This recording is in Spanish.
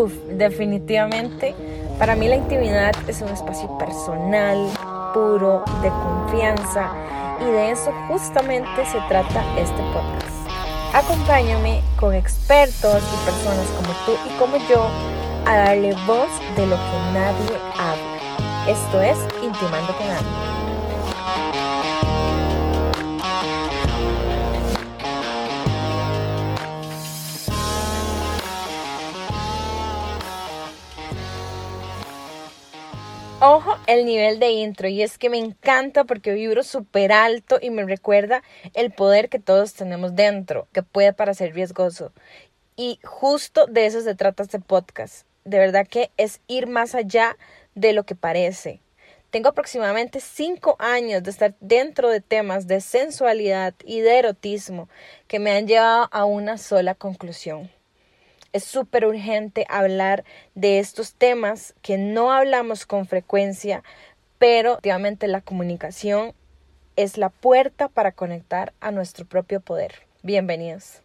Uf, definitivamente. Para mí la intimidad es un espacio personal, puro, de confianza y de eso justamente se trata este podcast. Acompáñame con expertos y personas como tú y como yo a darle voz de lo que nadie habla. Esto es Intimando con Andy. Ojo el nivel de intro y es que me encanta porque vibro súper alto y me recuerda el poder que todos tenemos dentro, que puede parecer riesgoso. Y justo de eso se trata este podcast. De verdad que es ir más allá de lo que parece. Tengo aproximadamente cinco años de estar dentro de temas de sensualidad y de erotismo que me han llevado a una sola conclusión es súper urgente hablar de estos temas que no hablamos con frecuencia, pero efectivamente la comunicación es la puerta para conectar a nuestro propio poder. Bienvenidos.